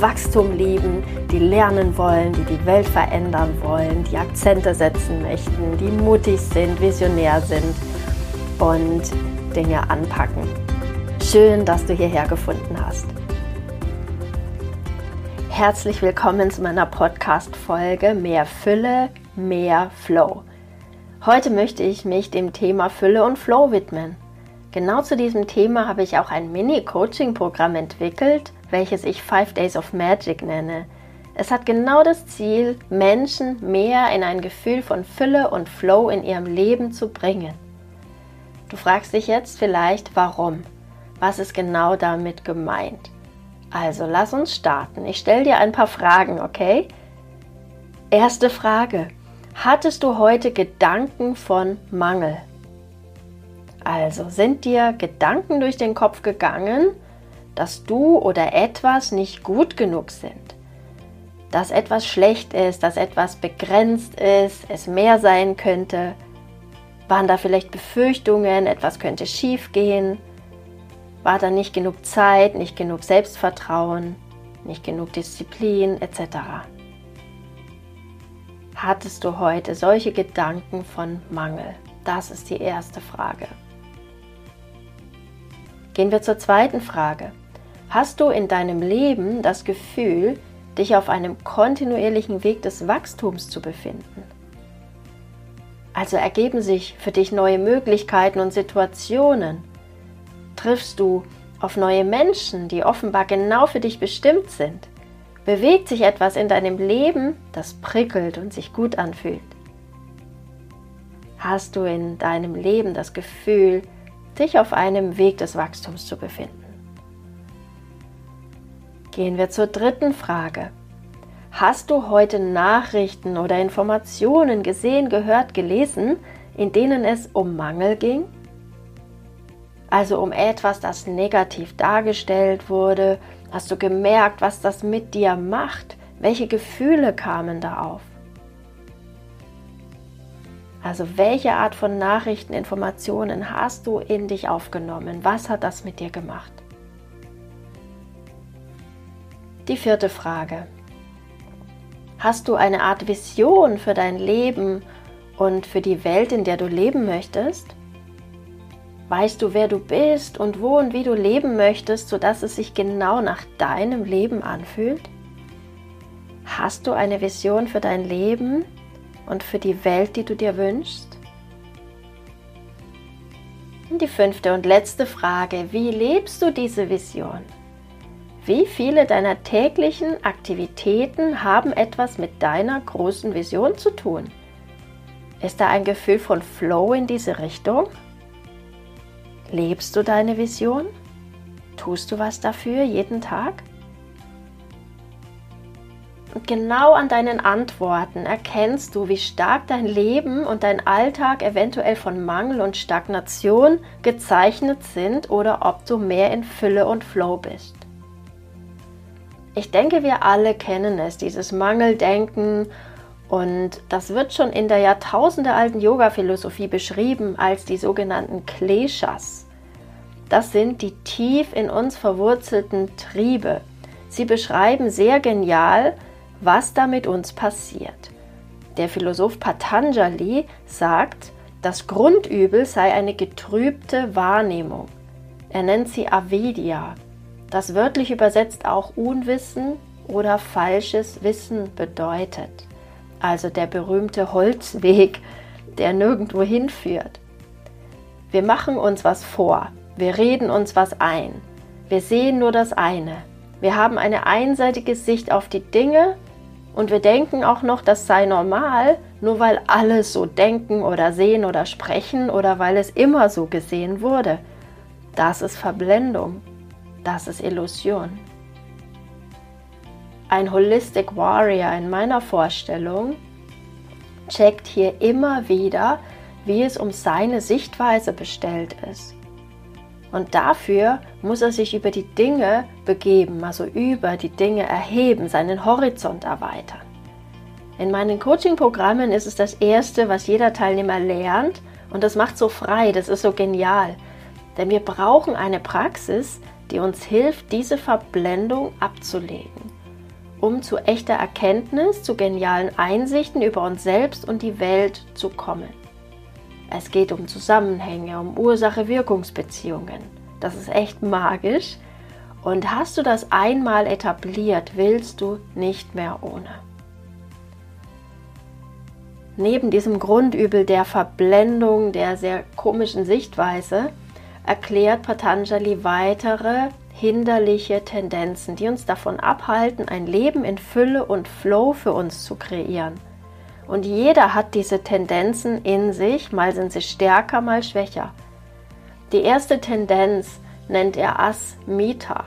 Wachstum lieben, die lernen wollen, die die Welt verändern wollen, die Akzente setzen möchten, die mutig sind, visionär sind und Dinge anpacken. Schön, dass du hierher gefunden hast. Herzlich willkommen zu meiner Podcast-Folge Mehr Fülle, mehr Flow. Heute möchte ich mich dem Thema Fülle und Flow widmen. Genau zu diesem Thema habe ich auch ein Mini-Coaching-Programm entwickelt, welches ich Five Days of Magic nenne. Es hat genau das Ziel, Menschen mehr in ein Gefühl von Fülle und Flow in ihrem Leben zu bringen. Du fragst dich jetzt vielleicht, warum? Was ist genau damit gemeint? Also lass uns starten. Ich stelle dir ein paar Fragen, okay? Erste Frage. Hattest du heute Gedanken von Mangel? Also sind dir Gedanken durch den Kopf gegangen, dass du oder etwas nicht gut genug sind, dass etwas schlecht ist, dass etwas begrenzt ist, es mehr sein könnte. Waren da vielleicht Befürchtungen, etwas könnte schief gehen? War da nicht genug Zeit, nicht genug Selbstvertrauen, nicht genug Disziplin etc.? Hattest du heute solche Gedanken von Mangel? Das ist die erste Frage. Gehen wir zur zweiten Frage. Hast du in deinem Leben das Gefühl, dich auf einem kontinuierlichen Weg des Wachstums zu befinden? Also ergeben sich für dich neue Möglichkeiten und Situationen. Triffst du auf neue Menschen, die offenbar genau für dich bestimmt sind? Bewegt sich etwas in deinem Leben, das prickelt und sich gut anfühlt? Hast du in deinem Leben das Gefühl, dich auf einem Weg des Wachstums zu befinden? Gehen wir zur dritten Frage. Hast du heute Nachrichten oder Informationen gesehen, gehört, gelesen, in denen es um Mangel ging? Also um etwas, das negativ dargestellt wurde? Hast du gemerkt, was das mit dir macht? Welche Gefühle kamen da auf? Also welche Art von Nachrichten, Informationen hast du in dich aufgenommen? Was hat das mit dir gemacht? Die vierte Frage. Hast du eine Art Vision für dein Leben und für die Welt, in der du leben möchtest? Weißt du, wer du bist und wo und wie du leben möchtest, sodass es sich genau nach deinem Leben anfühlt? Hast du eine Vision für dein Leben und für die Welt, die du dir wünschst? Und die fünfte und letzte Frage, wie lebst du diese Vision? Wie viele deiner täglichen Aktivitäten haben etwas mit deiner großen Vision zu tun? Ist da ein Gefühl von Flow in diese Richtung? Lebst du deine Vision? Tust du was dafür jeden Tag? Und genau an deinen Antworten erkennst du, wie stark dein Leben und dein Alltag eventuell von Mangel und Stagnation gezeichnet sind oder ob du mehr in Fülle und Flow bist. Ich denke, wir alle kennen es, dieses Mangeldenken. Und das wird schon in der jahrtausendealten Yoga-Philosophie beschrieben als die sogenannten Kleshas. Das sind die tief in uns verwurzelten Triebe. Sie beschreiben sehr genial, was da mit uns passiert. Der Philosoph Patanjali sagt, das Grundübel sei eine getrübte Wahrnehmung. Er nennt sie Avidya, das wörtlich übersetzt auch Unwissen oder falsches Wissen bedeutet. Also der berühmte Holzweg, der nirgendwo hinführt. Wir machen uns was vor, wir reden uns was ein, wir sehen nur das eine. Wir haben eine einseitige Sicht auf die Dinge und wir denken auch noch, das sei normal, nur weil alle so denken oder sehen oder sprechen oder weil es immer so gesehen wurde. Das ist Verblendung. Das ist Illusion. Ein Holistic Warrior in meiner Vorstellung checkt hier immer wieder, wie es um seine Sichtweise bestellt ist. Und dafür muss er sich über die Dinge begeben, also über die Dinge erheben, seinen Horizont erweitern. In meinen Coaching-Programmen ist es das Erste, was jeder Teilnehmer lernt und das macht so frei, das ist so genial. Denn wir brauchen eine Praxis, die uns hilft, diese Verblendung abzulegen, um zu echter Erkenntnis, zu genialen Einsichten über uns selbst und die Welt zu kommen. Es geht um Zusammenhänge, um Ursache-Wirkungsbeziehungen. Das ist echt magisch. Und hast du das einmal etabliert, willst du nicht mehr ohne. Neben diesem Grundübel der Verblendung, der sehr komischen Sichtweise, erklärt Patanjali weitere hinderliche Tendenzen, die uns davon abhalten, ein Leben in Fülle und Flow für uns zu kreieren. Und jeder hat diese Tendenzen in sich, mal sind sie stärker, mal schwächer. Die erste Tendenz nennt er Asmita.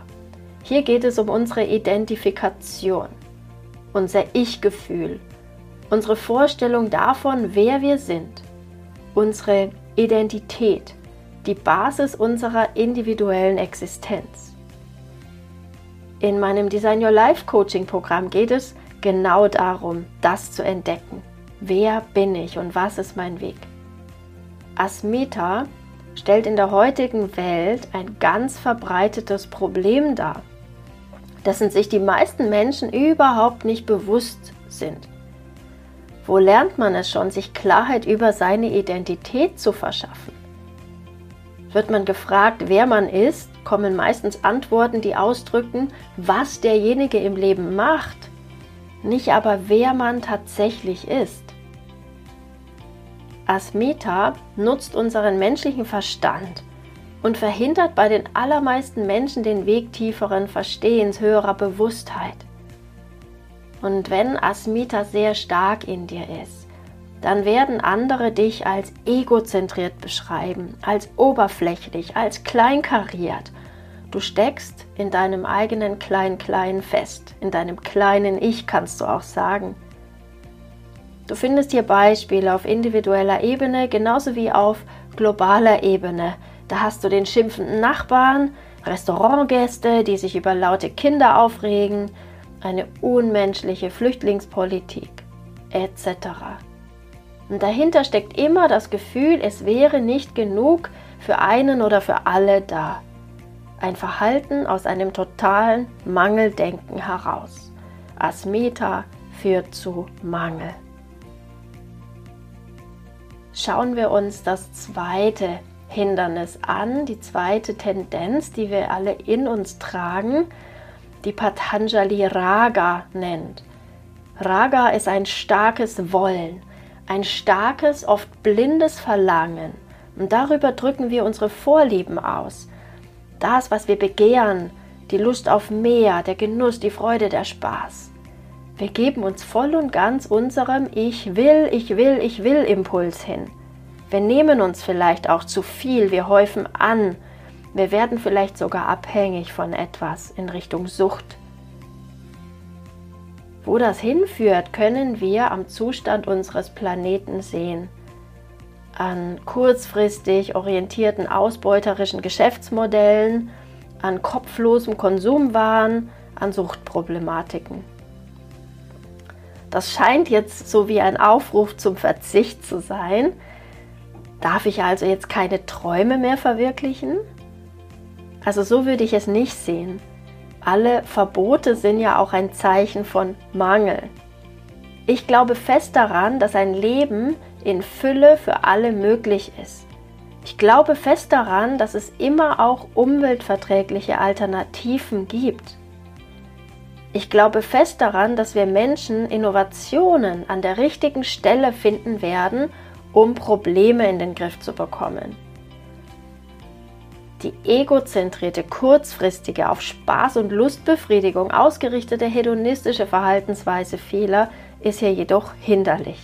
Hier geht es um unsere Identifikation, unser Ich-Gefühl, unsere Vorstellung davon, wer wir sind, unsere Identität, die Basis unserer individuellen Existenz. In meinem Design Your Life Coaching Programm geht es genau darum, das zu entdecken. Wer bin ich und was ist mein Weg? Asmita stellt in der heutigen Welt ein ganz verbreitetes Problem dar, dessen sich die meisten Menschen überhaupt nicht bewusst sind. Wo lernt man es schon, sich Klarheit über seine Identität zu verschaffen? Wird man gefragt, wer man ist, kommen meistens Antworten, die ausdrücken, was derjenige im Leben macht, nicht aber wer man tatsächlich ist. Asmita nutzt unseren menschlichen Verstand und verhindert bei den allermeisten Menschen den Weg tieferen Verstehens, höherer Bewusstheit. Und wenn Asmita sehr stark in dir ist, dann werden andere dich als egozentriert beschreiben, als oberflächlich, als kleinkariert. Du steckst in deinem eigenen Klein-Klein fest, in deinem kleinen Ich kannst du auch sagen. Du findest hier Beispiele auf individueller Ebene genauso wie auf globaler Ebene. Da hast du den schimpfenden Nachbarn, Restaurantgäste, die sich über laute Kinder aufregen, eine unmenschliche Flüchtlingspolitik etc. Und dahinter steckt immer das Gefühl, es wäre nicht genug für einen oder für alle da. Ein Verhalten aus einem totalen Mangeldenken heraus. Asmeta führt zu Mangel schauen wir uns das zweite Hindernis an, die zweite Tendenz, die wir alle in uns tragen, die Patanjali Raga nennt. Raga ist ein starkes Wollen, ein starkes, oft blindes Verlangen. Und darüber drücken wir unsere Vorlieben aus. Das, was wir begehren, die Lust auf mehr, der Genuss, die Freude, der Spaß. Wir geben uns voll und ganz unserem Ich will, ich will, ich will Impuls hin. Wir nehmen uns vielleicht auch zu viel, wir häufen an, wir werden vielleicht sogar abhängig von etwas in Richtung Sucht. Wo das hinführt, können wir am Zustand unseres Planeten sehen. An kurzfristig orientierten ausbeuterischen Geschäftsmodellen, an kopflosem Konsumwahn, an Suchtproblematiken. Das scheint jetzt so wie ein Aufruf zum Verzicht zu sein. Darf ich also jetzt keine Träume mehr verwirklichen? Also so würde ich es nicht sehen. Alle Verbote sind ja auch ein Zeichen von Mangel. Ich glaube fest daran, dass ein Leben in Fülle für alle möglich ist. Ich glaube fest daran, dass es immer auch umweltverträgliche Alternativen gibt. Ich glaube fest daran, dass wir Menschen Innovationen an der richtigen Stelle finden werden, um Probleme in den Griff zu bekommen. Die egozentrierte, kurzfristige, auf Spaß und Lustbefriedigung ausgerichtete hedonistische Verhaltensweise vieler ist hier jedoch hinderlich.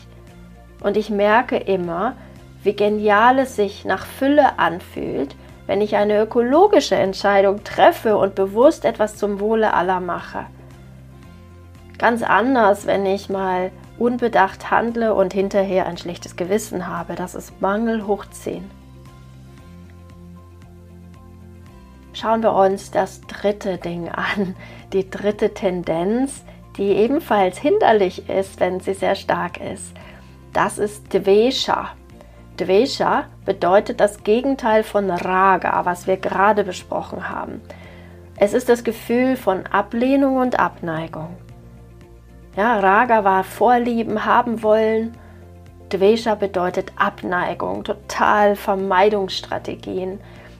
Und ich merke immer, wie genial es sich nach Fülle anfühlt, wenn ich eine ökologische Entscheidung treffe und bewusst etwas zum Wohle aller mache. Ganz anders, wenn ich mal unbedacht handle und hinterher ein schlechtes Gewissen habe. Das ist Mangel hoch 10. Schauen wir uns das dritte Ding an, die dritte Tendenz, die ebenfalls hinderlich ist, wenn sie sehr stark ist. Das ist Dvesha. Dvesha bedeutet das Gegenteil von Raga, was wir gerade besprochen haben. Es ist das Gefühl von Ablehnung und Abneigung. Ja, Raga war Vorlieben, haben wollen. Dvesha bedeutet Abneigung, total Vermeidungsstrategien.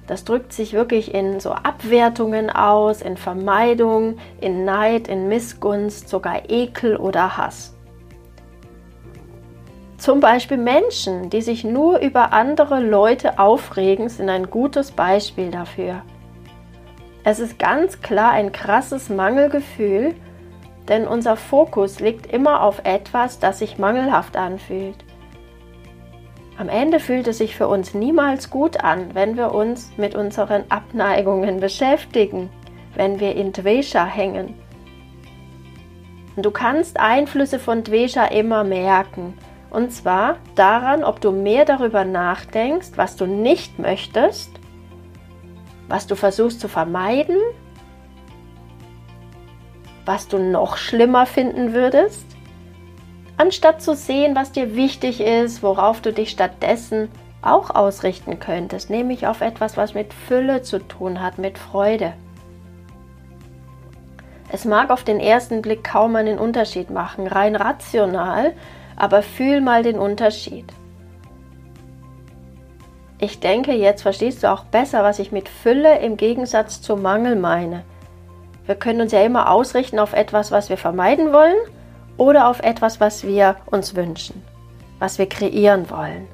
Das drückt sich wirklich in so Abwertungen aus, in Vermeidung, in Neid, in Missgunst, sogar Ekel oder Hass. Zum Beispiel Menschen, die sich nur über andere Leute aufregen, sind ein gutes Beispiel dafür. Es ist ganz klar ein krasses Mangelgefühl, denn unser Fokus liegt immer auf etwas, das sich mangelhaft anfühlt. Am Ende fühlt es sich für uns niemals gut an, wenn wir uns mit unseren Abneigungen beschäftigen, wenn wir in Dvesha hängen. Du kannst Einflüsse von Dvesha immer merken. Und zwar daran, ob du mehr darüber nachdenkst, was du nicht möchtest, was du versuchst zu vermeiden, was du noch schlimmer finden würdest anstatt zu sehen, was dir wichtig ist, worauf du dich stattdessen auch ausrichten könntest, nämlich auf etwas, was mit Fülle zu tun hat, mit Freude. Es mag auf den ersten Blick kaum einen Unterschied machen, rein rational, aber fühl mal den Unterschied. Ich denke, jetzt verstehst du auch besser, was ich mit Fülle im Gegensatz zu Mangel meine. Wir können uns ja immer ausrichten auf etwas, was wir vermeiden wollen oder auf etwas, was wir uns wünschen, was wir kreieren wollen.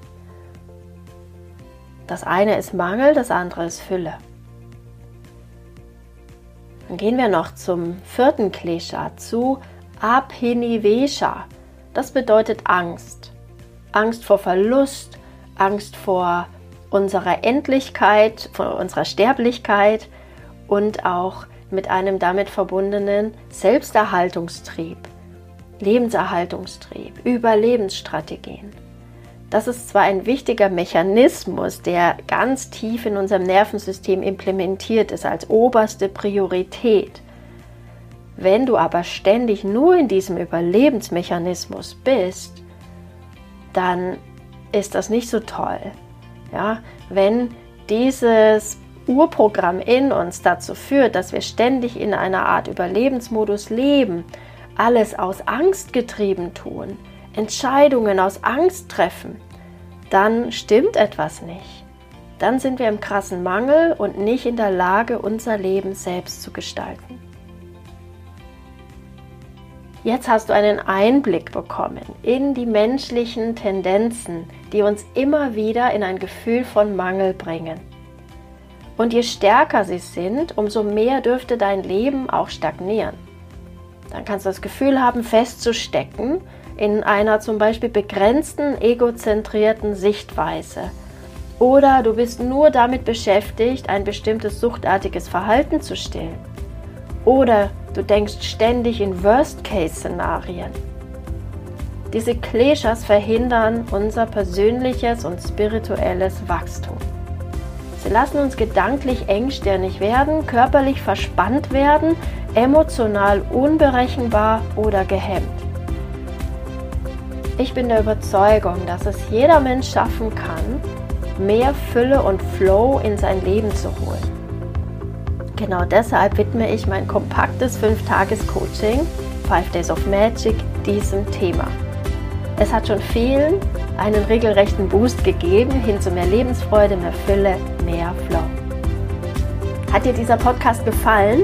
Das eine ist Mangel, das andere ist Fülle. Dann gehen wir noch zum vierten Klesha, zu Abhinivesha. Das bedeutet Angst. Angst vor Verlust, Angst vor unserer Endlichkeit, vor unserer Sterblichkeit und auch mit einem damit verbundenen Selbsterhaltungstrieb. Lebenserhaltungstrieb, Überlebensstrategien. Das ist zwar ein wichtiger Mechanismus, der ganz tief in unserem Nervensystem implementiert ist als oberste Priorität. Wenn du aber ständig nur in diesem Überlebensmechanismus bist, dann ist das nicht so toll. Ja, wenn dieses Urprogramm in uns dazu führt, dass wir ständig in einer Art Überlebensmodus leben, alles aus Angst getrieben tun, Entscheidungen aus Angst treffen, dann stimmt etwas nicht. Dann sind wir im krassen Mangel und nicht in der Lage, unser Leben selbst zu gestalten. Jetzt hast du einen Einblick bekommen in die menschlichen Tendenzen, die uns immer wieder in ein Gefühl von Mangel bringen. Und je stärker sie sind, umso mehr dürfte dein Leben auch stagnieren. Dann kannst du das Gefühl haben, festzustecken in einer zum Beispiel begrenzten, egozentrierten Sichtweise. Oder du bist nur damit beschäftigt, ein bestimmtes suchtartiges Verhalten zu stillen. Oder du denkst ständig in Worst-Case-Szenarien. Diese Kleshas verhindern unser persönliches und spirituelles Wachstum. Sie lassen uns gedanklich engstirnig werden, körperlich verspannt werden, emotional unberechenbar oder gehemmt. Ich bin der Überzeugung, dass es jeder Mensch schaffen kann, mehr Fülle und Flow in sein Leben zu holen. Genau deshalb widme ich mein kompaktes 5-Tages-Coaching, 5 Days of Magic, diesem Thema. Es hat schon vielen einen regelrechten Boost gegeben hin zu mehr Lebensfreude, mehr Fülle, mehr Flow. Hat dir dieser Podcast gefallen?